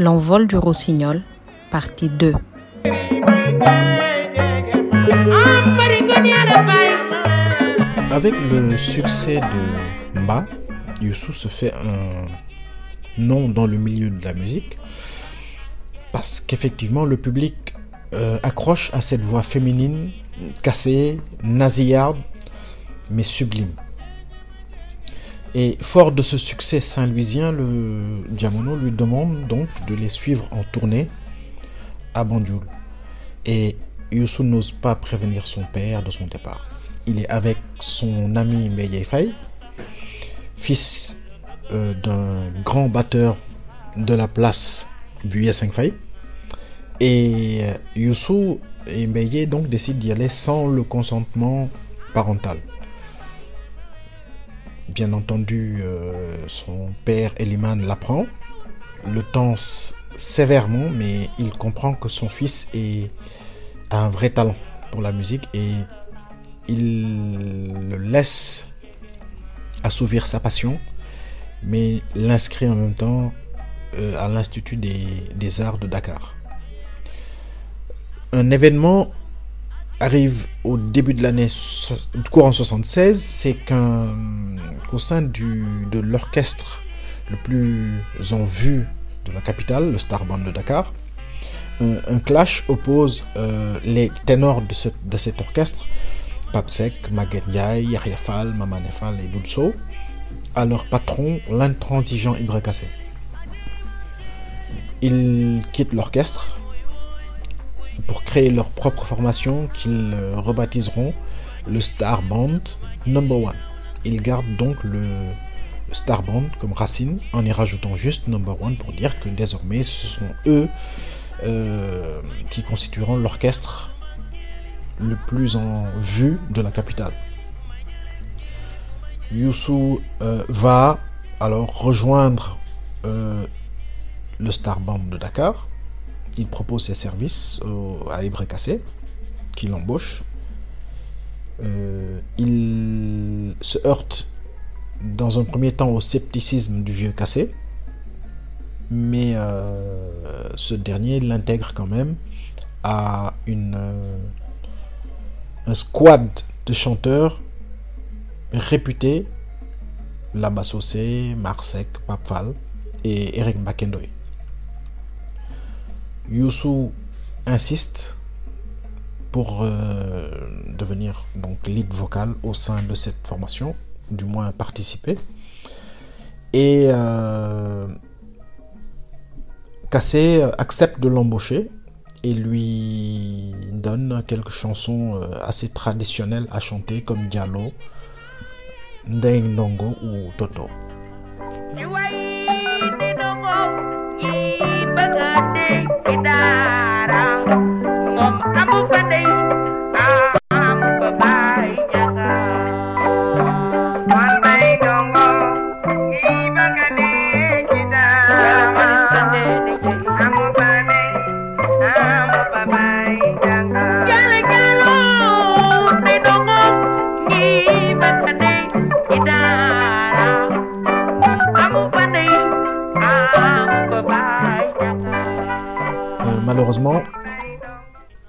L'envol du rossignol, partie 2. Avec le succès de Mba, Youssou se fait un nom dans le milieu de la musique parce qu'effectivement le public euh, accroche à cette voix féminine cassée, nasillarde, mais sublime. Et fort de ce succès saint-louisien, le Diamono lui demande donc de les suivre en tournée à Banjul. Et Youssou n'ose pas prévenir son père de son départ. Il est avec son ami Mbeye Faye, fils euh, d'un grand batteur de la place Buye 5 Faye. Et euh, Youssou et Mbeye donc décident d'y aller sans le consentement parental. Bien entendu, euh, son père Eliman l'apprend, le tense sévèrement, mais il comprend que son fils a un vrai talent pour la musique et il le laisse assouvir sa passion, mais l'inscrit en même temps euh, à l'Institut des Arts de Dakar. Un événement arrive au début de l'année courant 76, c'est qu'au sein de l'orchestre le plus en vue de la capitale, le Star Band de Dakar, un, clash oppose euh, les ténors de, ce, de cet orchestre, Papsek, Maguette Ndiaye, Yahya Fall, Mamane Fall et Doudso, à leur patron, l'intransigeant Ibra Kassé. Ils quittent l'orchestre pour créer leur propre formation qu'ils rebaptiseront le Star Band Number One. Ils gardent donc le, Star Band comme racine en y rajoutant juste Number One pour dire que désormais ce sont eux euh, qui constitueront l'orchestre le plus en vue de la capitale. Youssou euh, va alors rejoindre euh, le Star Band de Dakar. Il propose ses services au, à Ibré Kassé, qui l'embauche. Euh, il se heurte dans un premier temps au scepticisme du vieux Kassé, mais euh, ce dernier l'intègre quand même à une, euh, un squad de chanteurs réputés, Labassosé, Marsek, Papfal et Eric Bakendoy. Youssou insiste pour euh, devenir donc lead vocal au sein de cette formation, du moins participer. Et euh, Cassé accepte de l'embaucher et lui donne quelques chansons assez traditionnelles à chanter comme Diallo, Ndeng Ndongo ou Toto. tem que dar.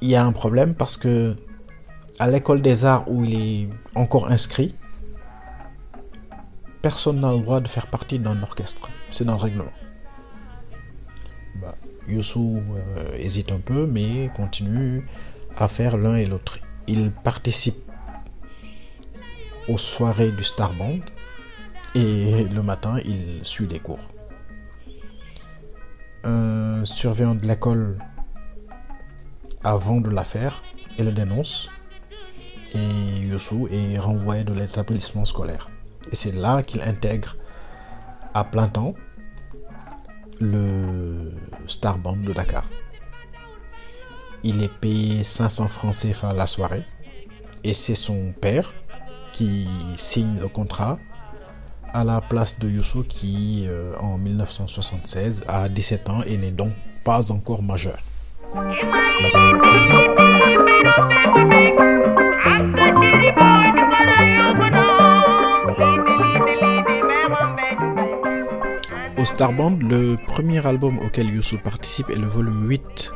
Il y a un problème parce que à l'école des arts où il est encore inscrit, personne n'a le droit de faire partie d'un orchestre. C'est dans le règlement. Bah, euh, hésite un peu, mais continue à faire l'un et l'autre. Il participe aux soirées du Star Band et le matin, il suit des cours. Un surveillant de l'école avant de l'affaire et le dénonce. Et Youssou est renvoyé de l'établissement scolaire. Et c'est là qu'il intègre à plein temps le Star Band de Dakar. Il est payé 500 francs CFA la soirée. Et c'est son père qui signe le contrat à la place de Youssou qui, euh, en 1976, a 17 ans et n'est donc pas encore majeur. Au Starband, le premier album auquel Youssou participe est le volume 8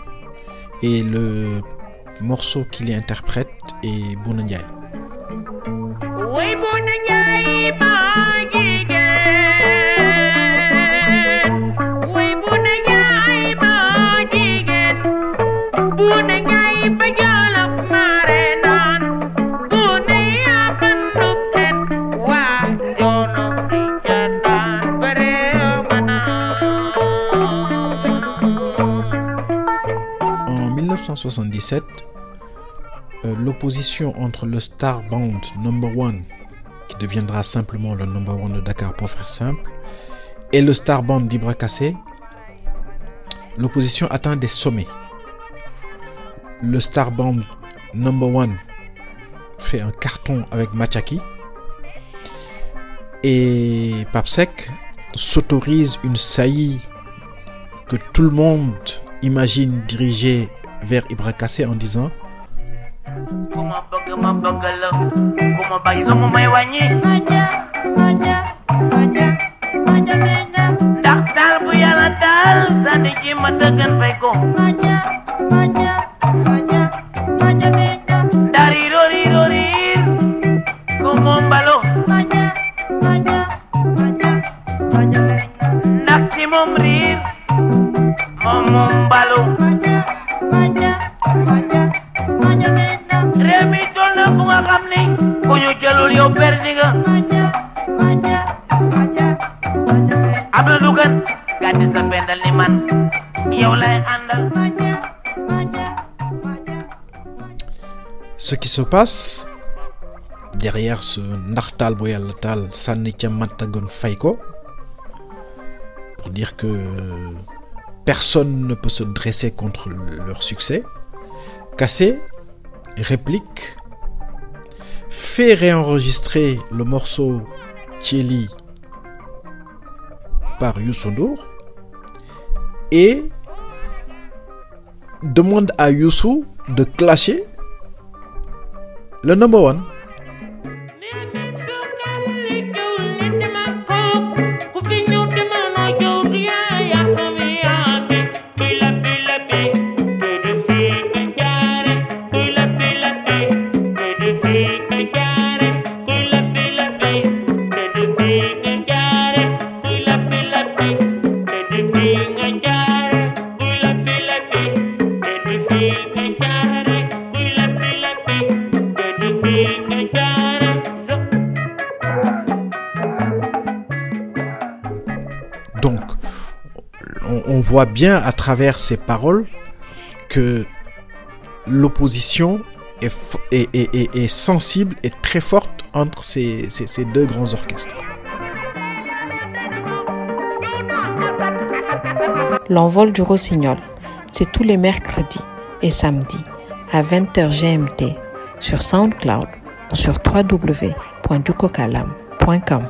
et le morceau qu'il interprète est Bounandiaï. 1977, euh, l'opposition entre le Star Band Number One, qui deviendra simplement le Number One de Dakar pour faire simple, et le Star Band d'Ibra Kassé, l'opposition atteint des sommets. Le Star Band Number One fait un carton avec Machaki et Papsek s'autorise une saillie que tout le monde imagine diriger vers Ibra Kassé en disant ce qui se passe derrière ce Ndartal Boyal Sannitia Matagon Faiko pour dire que personne ne peut se dresser contre leur succès. Cassé réplique, fait réenregistrer le morceau Thieli par et demande à Youssou de clasher le number one. Voit bien à travers ces paroles que l'opposition est, sensible et très forte entre ces, ces- ces deux grands orchestres. L'envol du rossignol, c'est tous les mercredis et samedis à 20h GMT sur SoundCloud ou sur www.ducocalam.com.